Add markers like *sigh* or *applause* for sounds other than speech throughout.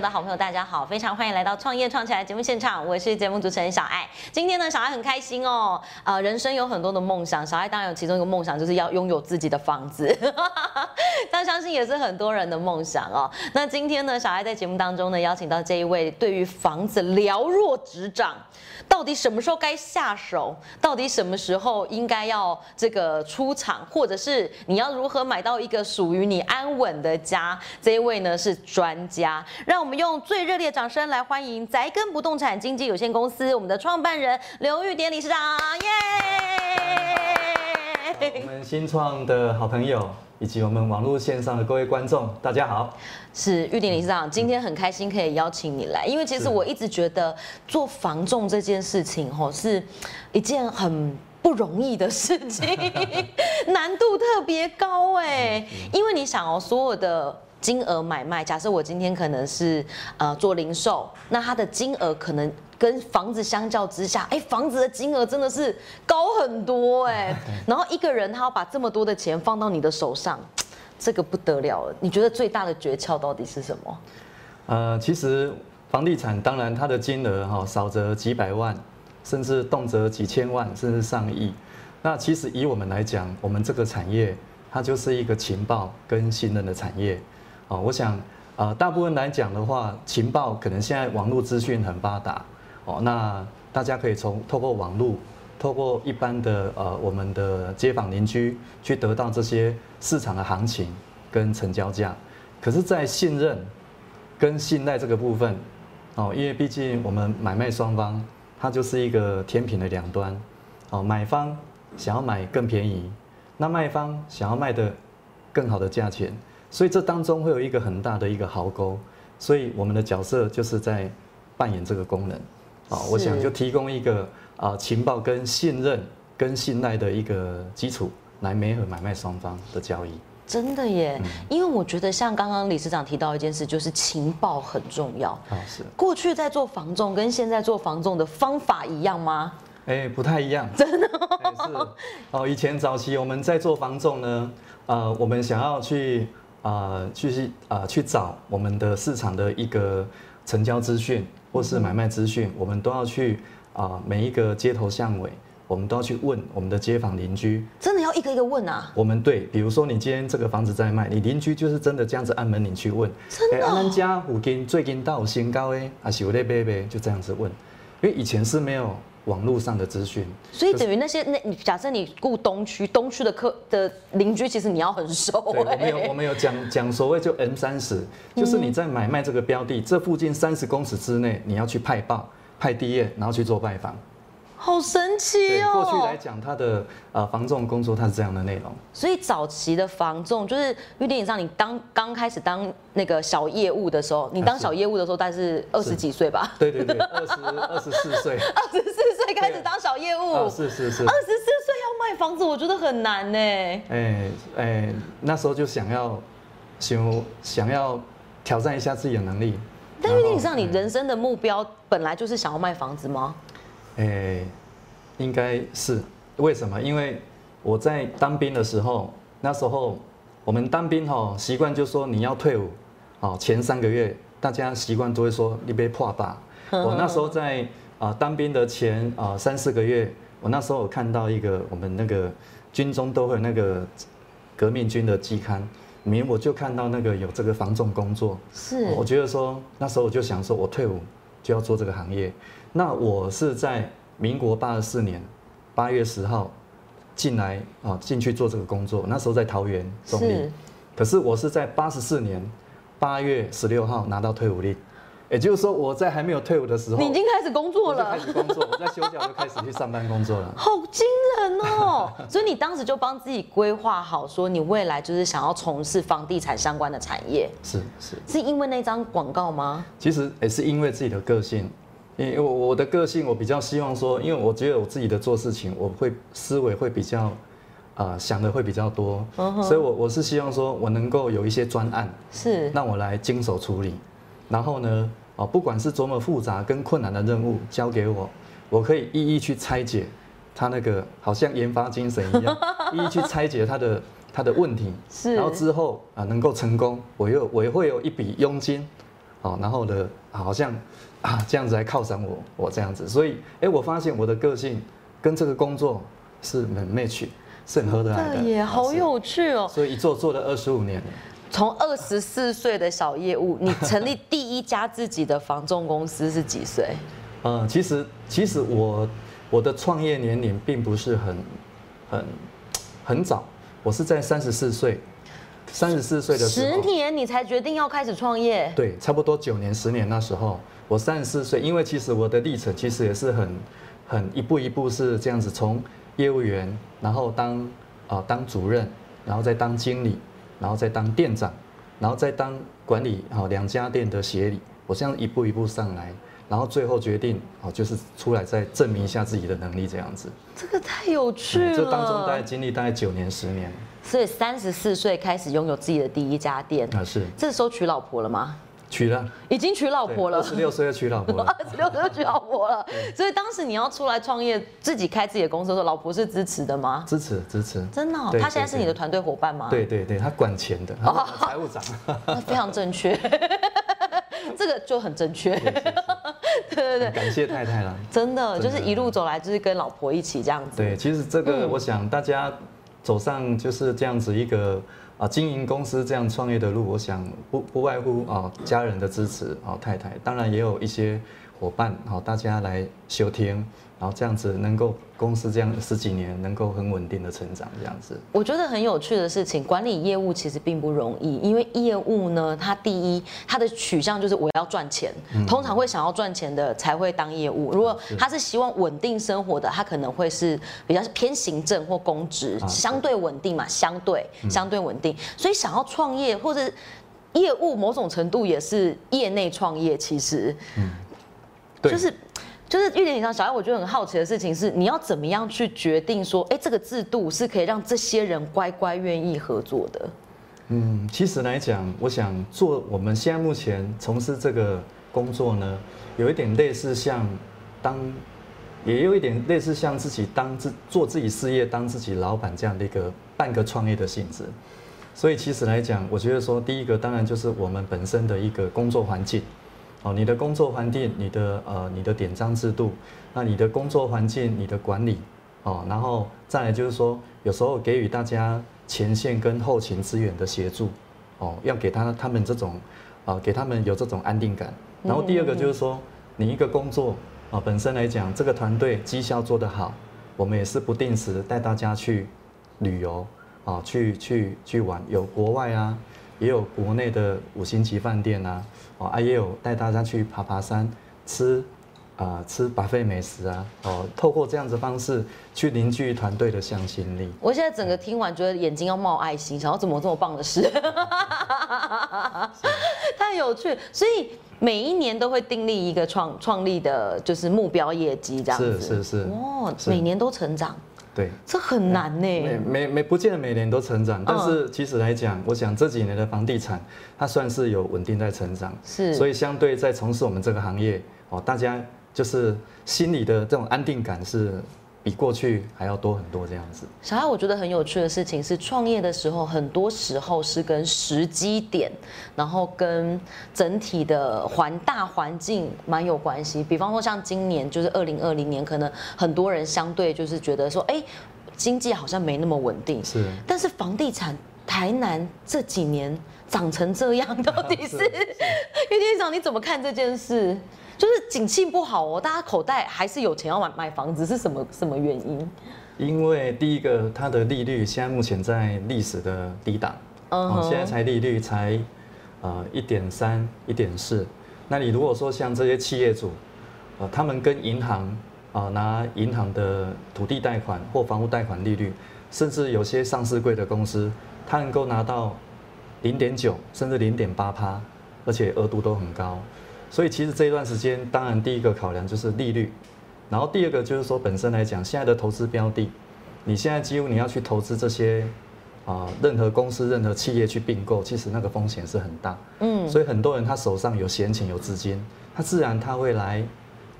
的好朋友，大家好，非常欢迎来到创业创起来节目现场，我是节目主持人小爱。今天呢，小爱很开心哦，呃，人生有很多的梦想，小爱当然有其中一个梦想就是要拥有自己的房子，*laughs* 但相信也是很多人的梦想哦。那今天呢，小爱在节目当中呢，邀请到这一位对于房子了若指掌，到底什么时候该下手，到底什么时候应该要这个出场，或者是你要如何买到一个属于你安稳的家，这一位呢是专家。让我们用最热烈的掌声来欢迎宅根不动产经纪有限公司我们的创办人刘玉典理事长，耶！我们新创的好朋友以及我们网络线上的各位观众，大家好。是玉鼎理事长，今天很开心可以邀请你来，因为其实我一直觉得做防重这件事情吼是一件很。不容易的事情，*laughs* 难度特别高哎，因为你想哦，所有的金额买卖，假设我今天可能是呃做零售，那它的金额可能跟房子相较之下，哎，房子的金额真的是高很多哎，*laughs* 然后一个人他要把这么多的钱放到你的手上，这个不得了了。你觉得最大的诀窍到底是什么？呃，其实房地产当然它的金额哈少则几百万，甚至动辄几千万，甚至上亿。那其实以我们来讲，我们这个产业它就是一个情报跟信任的产业。哦，我想呃大部分来讲的话，情报可能现在网络资讯很发达哦，那大家可以从透过网络。透过一般的呃我们的街坊邻居去得到这些市场的行情跟成交价，可是，在信任跟信赖这个部分，哦，因为毕竟我们买卖双方，它就是一个天平的两端，哦，买方想要买更便宜，那卖方想要卖的更好的价钱，所以这当中会有一个很大的一个壕沟，所以我们的角色就是在扮演这个功能，啊，我想就提供一个啊情报跟信任跟信赖的一个基础，来媒合买卖双方的交易。真的耶，嗯因为我觉得像刚刚理事长提到一件事，就是情报很重要。啊，是，过去在做房仲跟现在做房仲的方法一样吗？哎，不太一样，真的、是哦。以前早期我们在做房仲呢，呃，我们想要去啊、去啊、去找我们的市场的一个成交资讯或是买卖资讯，我们都要去啊、每一个街头巷尾，我们都要去问我们的街坊邻居，真的要一个一个问啊？我们对，比如说你今天这个房子在卖，你邻居就是真的这样子按门铃去问，真的哦？哎啊咱家附近最近到有新高诶，还是有在买卖，就这样子问，因为以前是没有网络上的资讯，所以等于那些那你假设你顾东区，东区的客的邻居，其实你要很熟对，我们有哎我们有讲讲所谓就 M 三十，就是嗯你在买卖这个标的，这附近三十公尺之内，你要去派报、派地业，然后去做拜访。好神奇对，哦。过去来讲，它的呃防重工作它是这样的内容。所以早期的防重就是玉电影上，你当刚开始当那个小业务的时候，你当小业务的时候大概是二十几岁吧？对对对，二十二十四岁，*laughs* 二十四岁开始当小业务，*laughs* 啊二是是二，十四岁要卖房子，我觉得很难呢。哎哎，那时候就想要想想要挑战一下自己的能力。但玉电影上，你人生的目标本来就是想要卖房子吗？诶，应该是为什么？因为我在当兵的时候，那时候我们当兵哈、习惯就说你要退伍，哦，前三个月大家习惯都会说你被破吧。我那时候在啊、当兵的前啊、三四个月，我那时候有看到一个我们那个军中都会有那个革命军的季刊，里面我就看到那个有这个防重工作，是我觉得说那时候我就想说，我退伍就要做这个行业。那我是在民国八十四年八月十号进来啊，进去做这个工作。那时候在桃园中立，可是我是在八十四年八月十六号拿到退伍令，也就是说我在还没有退伍的时候，你已经开始工作了开。始工作，我在休假就开始去上班工作了。*laughs* 好惊人哦！所以你当时就帮自己规划好，说你未来就是想要从事房地产相关的产业，是是。是因为那张广告吗？其实也是因为自己的个性，因为我我的个性，我比较希望说，因为我觉得我自己的做事情，我会思维会比较，啊、想的会比较多，所以我我是希望说我能够有一些专案，是让我来经手处理，然后呢，哦，不管是多么复杂跟困难的任务交给我，我可以一一去拆解他那个好像研发精神一样，一一去拆解他的他的问题，*laughs* 是然后之后啊能够成功，我又我也会有一笔佣金，哦，然后呢，好像啊这样子来犒赏我，我这样子，所以哎，我发现我的个性跟这个工作是很 match，是很合得来的，也好有趣哦。所以一做做了二十五年。从二十四岁的小业务，你成立第一家自己的房仲公司是几岁？嗯，*laughs* 其实其实我我的创业年龄并不是很很很早，我是在三十四岁，三十四岁的时候，十年你才决定要开始创业？对，差不多九年十年那时候，我三十四岁，因为其实我的历程其实也是很很一步一步是这样子，从业务员，然后当啊当主任，然后再当经理。然后再当店长，然后再当管理好两家店的协理，我这样一步一步上来，然后最后决定哦，就是出来再证明一下自己的能力这样子。这个太有趣了。这当中大概经历大概九年十年。所以三十四岁开始拥有自己的第一家店啊，是。这时候娶老婆了吗？娶了，已经娶老婆了。二十六岁就娶老婆了。*laughs* 二十六岁就娶老婆了。所以当时你要出来创业，自己开自己的公司的时候，老婆是支持的吗？支持，支持。真的，他现在是你的团队伙伴吗？对对对，他管钱的，财务长。*laughs* 非常正确，*laughs* 这个就很正确。对对对，感谢太太了。真的，就是一路走来，就是跟老婆一起这样子。对，其实这个，我想大家走上就是这样子一个。啊，经营公司这样创业的路，我想不不外乎啊家人的支持啊，太太，当然也有一些伙伴，好大家来休听。然后这样子能够公司这样十几年能够很稳定的成长，这样子。我觉得很有趣的事情，管理业务其实并不容易，因为业务呢，它第一它的取向就是我要赚钱，通常会想要赚钱的才会当业务。如果他是希望稳定生活的，他可能会是比较偏行政或公职，相对稳定嘛，相对相对稳定。所以想要创业或者业务，某种程度也是业内创业，其实，嗯，就是。就是玉点以上小爱，我觉得很好奇的事情是，你要怎么样去决定说，哎，这个制度是可以让这些人乖乖愿意合作的？嗯，其实来讲，我想做我们现在目前从事这个工作呢，有一点类似像当，也有一点类似像自己当自做自己事业、当自己老板这样的一个半个创业的性质。所以其实来讲，我觉得说，第一个当然就是我们本身的一个工作环境。哦，你的工作环境，你的呃，你的典章制度，那你的工作环境，你的管理，哦，然后再来就是说，有时候给予大家前线跟后勤资源的协助，哦，要给他他们这种，啊，给他们有这种安定感。然后第二个就是说，你一个工作啊本身来讲，这个团队绩效做得好，我们也是不定时带大家去旅游，啊，去去去玩，有国外啊。也有国内的五星级饭店啊，哦啊也有带大家去爬爬山，吃啊吃巴菲美食啊，哦透过这样子方式去凝聚团队的向心力。我现在整个听完觉得眼睛要冒爱心，想要怎么这么棒的事，太有趣。所以每一年都会订立一个创创立的就是目标业绩这样子，是是是，哦，每年都成长。对，这很难呢。每每每不见得每年都成长，但是其实来讲，我想这几年的房地产，它算是有稳定在成长。是，所以相对在从事我们这个行业，哦，大家就是心里的这种安定感是比过去还要多很多这样子。小艾，我觉得很有趣的事情是，创业的时候，很多时候是跟时机点，然后跟整体的环大环境蛮有关系。比方说，像今年就是二零二零年，可能很多人相对就是觉得说，哎，经济好像没那么稳定。是。但是房地产台南这几年涨成这样，*laughs* 到底是？*laughs* 岳店长，你怎么看这件事？就是景气不好哦，大家口袋还是有钱要买买房子，是什么什么原因？因为第一个，它的利率现在目前在历史的低档，嗯，现在才利率才呃一点三、一点四。那你如果说像这些企业主，呃，他们跟银行啊拿银行的土地贷款或房屋贷款利率，甚至有些上市贵的公司，它能够拿到零点九甚至零点八趴，而且额度都很高。所以其实这一段时间，当然第一个考量就是利率，然后第二个就是说本身来讲，现在的投资标的，你现在几乎你要去投资这些啊，任何公司、任何企业去并购，其实那个风险是很大。嗯，所以很多人他手上有闲钱、有资金，他自然他会来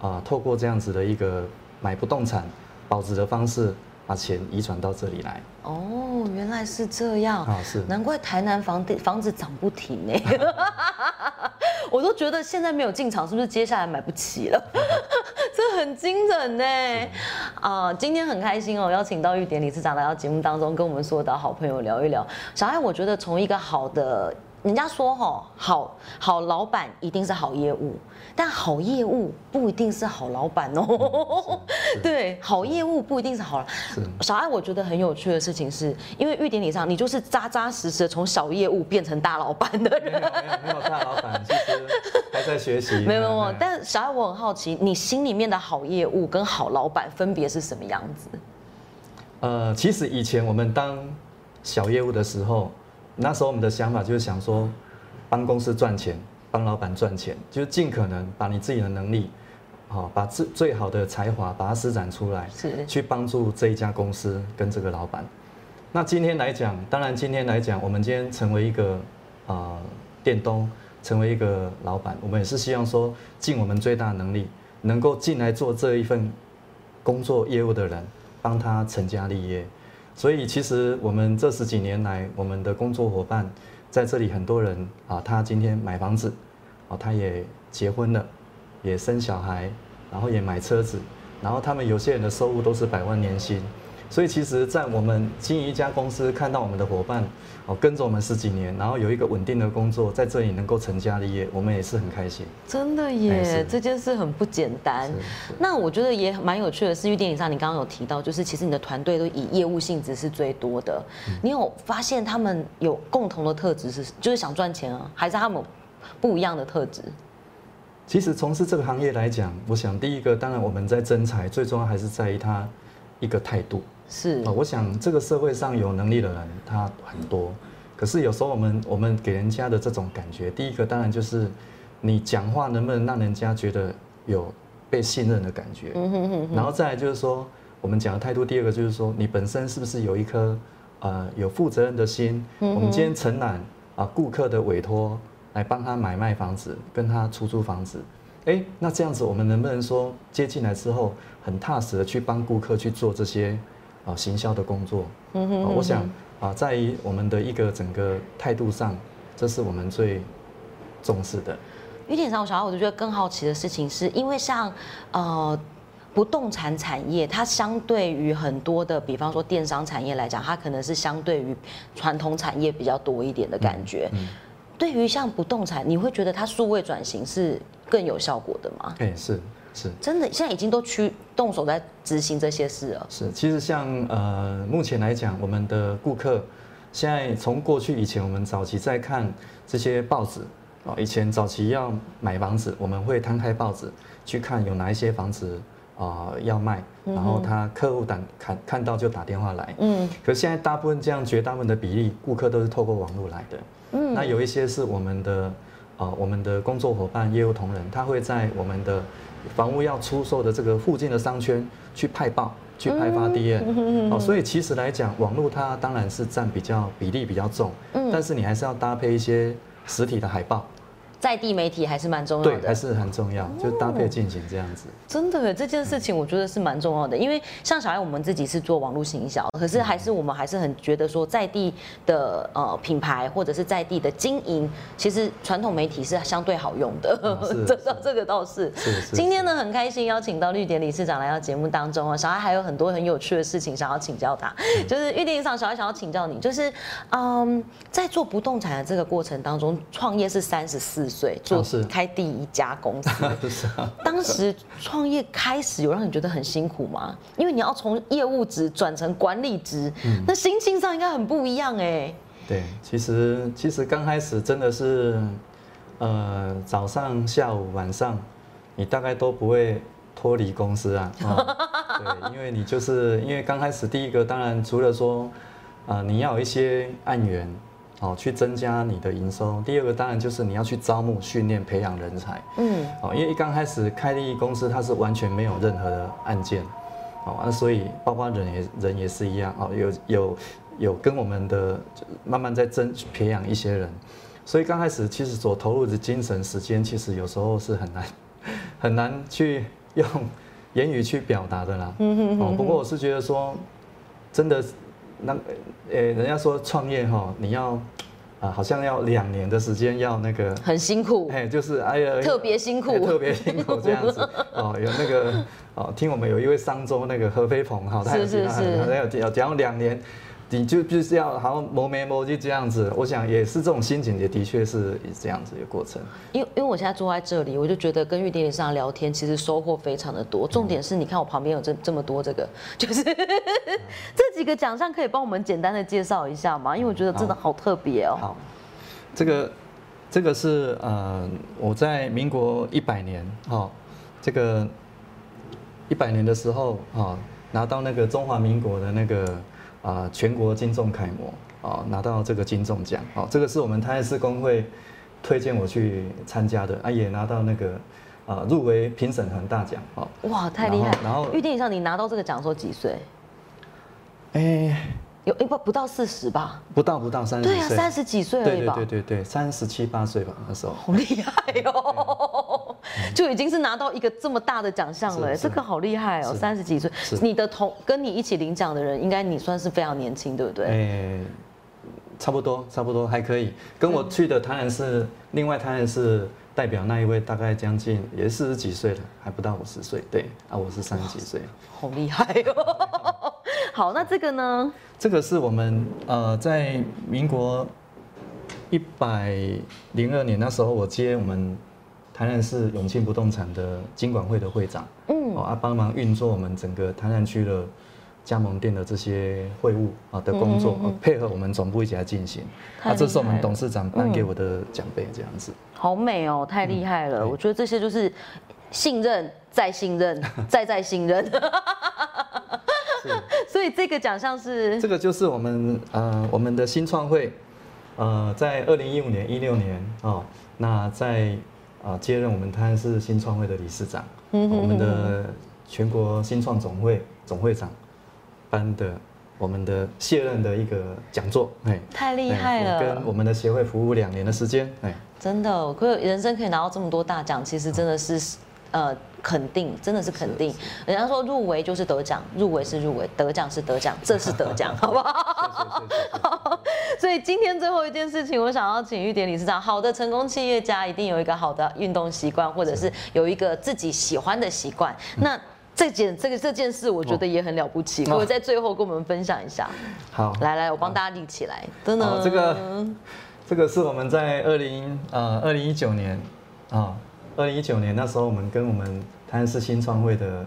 啊，透过这样子的一个买不动产保值的方式。把钱遗传到这里来哦，原来是这样啊，是难怪台南房地房子涨不停呢。*laughs* 我都觉得现在没有进场，是不是接下来买不起了？*laughs* 这很惊人呢。啊，今天很开心哦，邀请到玉典理事长来到节目当中，跟我们所有的好朋友聊一聊。小艾，我觉得从一个好的。人家说哈，好好老板一定是好业务，但好业务不一定是好老板哦。对，好业务不一定是好。小艾，我觉得很有趣的事情是，因为玉典礼上你就是扎扎实实的从小业务变成大老板的人。没有大老板，其实还在学习。没有没有，但小爱我很好奇，你心里面的好业务跟好老板分别是什么样子？呃，其实以前我们当小业务的时候。那时候我们的想法就是想说，帮公司赚钱，帮老板赚钱，就是尽可能把你自己的能力，好，把最最好的才华把它施展出来，是去帮助这一家公司跟这个老板。那今天来讲，当然今天来讲，我们今天成为一个啊店东，成为一个老板，我们也是希望说，尽我们最大能力，能够进来做这一份工作业务的人，帮他成家立业。所以其实我们这十几年来，我们的工作伙伴在这里很多人啊，他今天买房子，哦，他也结婚了，也生小孩，然后也买车子，然后他们有些人的收入都是百万年薪。所以其实，在我们经营一家公司，看到我们的伙伴哦跟着我们十几年，然后有一个稳定的工作，在这里能够成家立业，我们也是很开心。真的耶，这件事很不简单。那我觉得也蛮有趣的是，因为电影上你刚刚有提到，就是其实你的团队都以业务性质是最多的。你有发现他们有共同的特质是，就是想赚钱啊，还是他们不一样的特质？其实从事这个行业来讲，我想第一个，当然我们在征才，最重要还是在于他一个态度。是。啊，我想这个社会上有能力的人他很多，可是有时候我们我们给人家的这种感觉，第一个当然就是你讲话能不能让人家觉得有被信任的感觉，然后再来就是说我们讲的态度，第二个就是说你本身是不是有一颗呃有负责任的心，我们今天承揽啊顾客的委托来帮他买卖房子，跟他出租房子，哎，那这样子我们能不能说接进来之后很踏实的去帮顾客去做这些？啊，行销的工作，嗯哼，我想啊，在于我们的一个整个态度上，这是我们最重视的。有点上，我想要，我就觉得更好奇的事情是，因为像呃不动产产业，它相对于很多的，比方说电商产业来讲，它可能是相对于传统产业比较多一点的感觉。对于像不动产，你会觉得它数位转型是更有效果的吗？哎，是。是真的，现在已经都去动手在执行这些事了。是，其实像呃，目前来讲，我们的顾客现在从过去以前，我们早期在看这些报纸哦，以前早期要买房子，我们会摊开报纸去看有哪一些房子啊要卖，然后他客户打看看到就打电话来。嗯。可现在大部分这样绝大部分的比例，顾客都是透过网络来的。嗯。那有一些是我们的啊，我们的工作伙伴、业务同仁，他会在我们的。房屋要出售的这个附近的商圈去派报，去派发 D N，*laughs* 哦，所以其实来讲，网络它当然是占比较比例比较重，但是你还是要搭配一些实体的海报。在地媒体还是蛮重要的，对，还是很重要，就搭配进行这样子。真的，这件事情我觉得是蛮重要的，因为像小爱我们自己是做网络行销，可是还是我们还是很觉得说在地的呃品牌或者是在地的经营，其实传统媒体是相对好用的。*laughs* 这倒这个倒是。今天呢很开心邀请到绿点理事长来到节目当中啊，小爱还有很多很有趣的事情想要请教他，*laughs* 就是绿点上小爱想要请教你，就是嗯在做不动产的这个过程当中，创业是三十四。岁做开第一家公司，*laughs* 当时创业开始有让你觉得很辛苦吗？因为你要从业务职转成管理职，那心情上应该很不一样哎。对，其实其实刚开始真的是，呃，早上、下午、晚上，你大概都不会脱离公司啊。*laughs* 对，因为你就是因为刚开始第一个，当然除了说，呃，你要有一些案源。哦，去增加你的营收。第二个当然就是你要去招募、训练、培养人才。嗯，哦，因为一刚开始开立公司，它是完全没有任何的案件，哦，那所以包括人也人也是一样，哦，有有有跟我们的慢慢在增培养一些人，所以刚开始其实所投入的精神、时间，其实有时候是很难 *laughs* 很难去用言语去表达的啦。嗯哼哦，不过我是觉得说，真的。那，呃，人家说创业哈，你要啊，好像要两年的时间要那个，很辛苦，哎，就是哎呀，特别辛苦。哎特别辛苦这样子。*laughs* 哦，有那个哦，听我们有一位商周那个何飞鹏哈，他有是他有有讲两年。你就就是要好像磨没磨就这样子，我想也是这种心情，也的确是这样子一个过程。因为因为我现在坐在这里，我就觉得跟玉典理事长聊天，其实收获非常的多。重点是，你看我旁边有这这么多这个，*laughs* 就是这几个奖项，可以帮我们简单的介绍一下吗？因为我觉得真的好特别哦。好，这个这个是呃，我在民国一百年哈，这个一百年的时候啊，拿到那个中华民国的那个。啊，全国金钟楷模啊，拿到这个金钟奖啊，这个是我们台式工会推荐我去参加的啊，也拿到那个啊入围评审团大奖啊。哇，太厉害！然后玉电影上你拿到这个奖时候几岁？哎。有哎不不到四十吧？不到不到三十。对啊，三十几岁而已吧。对对对对三十七八岁吧那时候。好厉害哦！就已经是拿到一个这么大的奖项了，这个好厉害哦！三十几岁，你的同跟你一起领奖的人，应该你算是非常年轻，对不对？哎，差不多差不多还可以。跟我去的当然是另外当然是代表那一位，大概将近也四十几岁了，还不到五十岁。对啊，我是三十几岁。好厉害哦！*laughs* 好，那这个呢？这个是我们呃，在民国一百零二年那时候，我接我们台南市永庆不动产的经管会的会长，嗯，哦啊，帮忙运作我们整个台南区的加盟店的这些会务啊的工作，配合我们总部一起来进行。啊，这是我们董事长颁给我的奖杯，这样子。好美哦，太厉害了！我觉得这些就是信任再信任再再信任。*laughs* 所以这个奖项是这个就是我们呃我们的新创会，呃在二零一五年一六年哦，那在啊接任我们泰安市新创会的理事长，我们的全国新创总会总会长颁的我们的卸任的一个讲座，哎，太厉害了，跟我们的协会服务两年的时间，哎，真的，可人生可以拿到这么多大奖，其实真的是。呃，肯定真的是肯定。人家说入围就是得奖，入围是入围，得奖是得奖，这是得奖，*laughs* 好不好？*laughs* 所以今天最后一件事情，我想要请玉典理事长。好的成功企业家一定有一个好的运动习惯，或者是有一个自己喜欢的习惯。那这件这个这件事，我觉得也很了不起。我在最后跟我们分享一下。好，来来，我帮大家立起来。真的，这个这个是我们在二零呃二零一九年啊。二零一九年那时候，我们跟我们台南市新创会的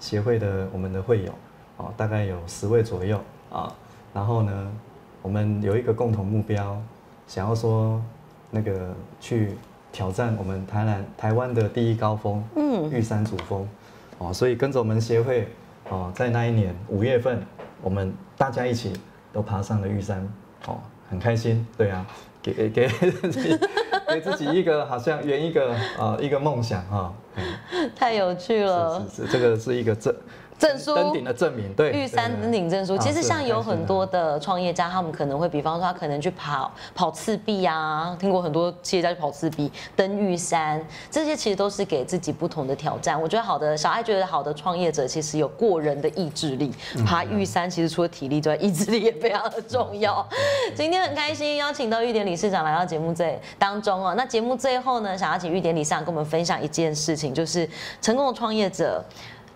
协会的我们的会友，哦，大概有十位左右啊。然后呢，我们有一个共同目标，想要说那个去挑战我们台南台湾的第一高峰，嗯，玉山主峰，哦，所以跟着我们协会，哦，在那一年五月份，我们大家一起都爬上了玉山，哦，很开心，对啊，给给。*laughs* 给自己一个好像圆一个呃一个梦想哈，太有趣了，是是是，这个是一个这。证书登顶的证明，对。玉山登顶证书。其实像有很多的创业家，他们可能会，比方说他可能去跑跑赤壁啊，听过很多企业家去跑赤壁、登玉山，这些其实都是。给自己不同的挑战。我觉得好的小爱觉得好的创业者其实有过人的意志力，爬玉山其实除了体力之外，意志力也非常的重要。今天很开心邀请到玉典理事长来到节目最当中哦。那节目最后呢，想要请玉典理事长跟我们分享一件事情，就是成功的创业者。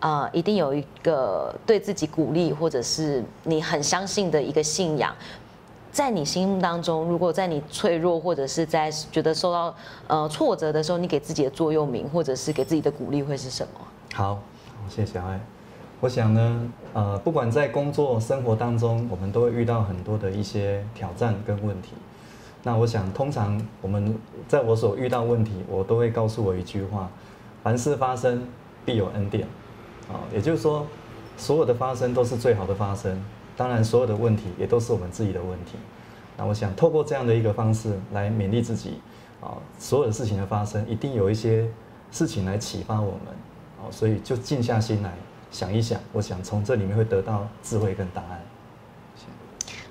啊，一定有一个对自己鼓励，或者是你很相信的一个信仰，在你心目当中，如果在你脆弱或者是在觉得受到呃挫折的时候，你给自己的座右铭，或者是给自己的鼓励会是什么？好，谢谢小爱。我想呢，呃，不管在工作生活当中，我们都会遇到很多的一些挑战跟问题。那我想，通常我们在我所遇到问题，我都会告诉我一句话：凡事发生，必有恩典。啊，也就是说，所有的发生都是最好的发生。当然，所有的问题也都是我们自己的问题。那我想透过这样的一个方式来勉励自己，啊，所有的事情的发生一定有一些事情来启发我们。啊，所以就静下心来想一想，我想从这里面会得到智慧跟答案。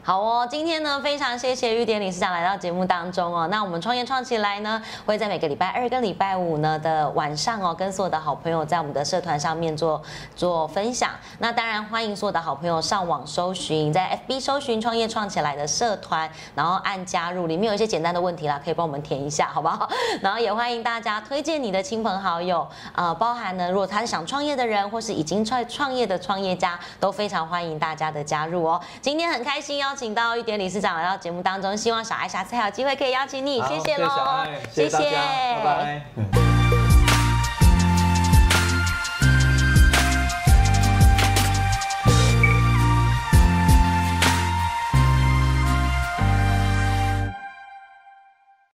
好哦，今天呢非常谢谢玉典理事长来到节目当中哦。那我们创业创起来呢，会在每个礼拜二跟礼拜五呢的晚上哦，跟所有的好朋友在我们的社团上面做做分享。那当然欢迎所有的好朋友上网搜寻，在 FB 搜寻创业创起来的社团，然后按加入，里面有一些简单的问题啦，可以帮我们填一下，好不好？*laughs* 然后也欢迎大家推荐你的亲朋好友，呃，包含呢，如果他是想创业的人，或是已经创创业的创业家，都非常欢迎大家的加入哦。今天很开心哦邀请到玉典理事长来到节目当中，希望小爱下次还有机会可以邀请你，谢谢喽，谢谢，拜拜。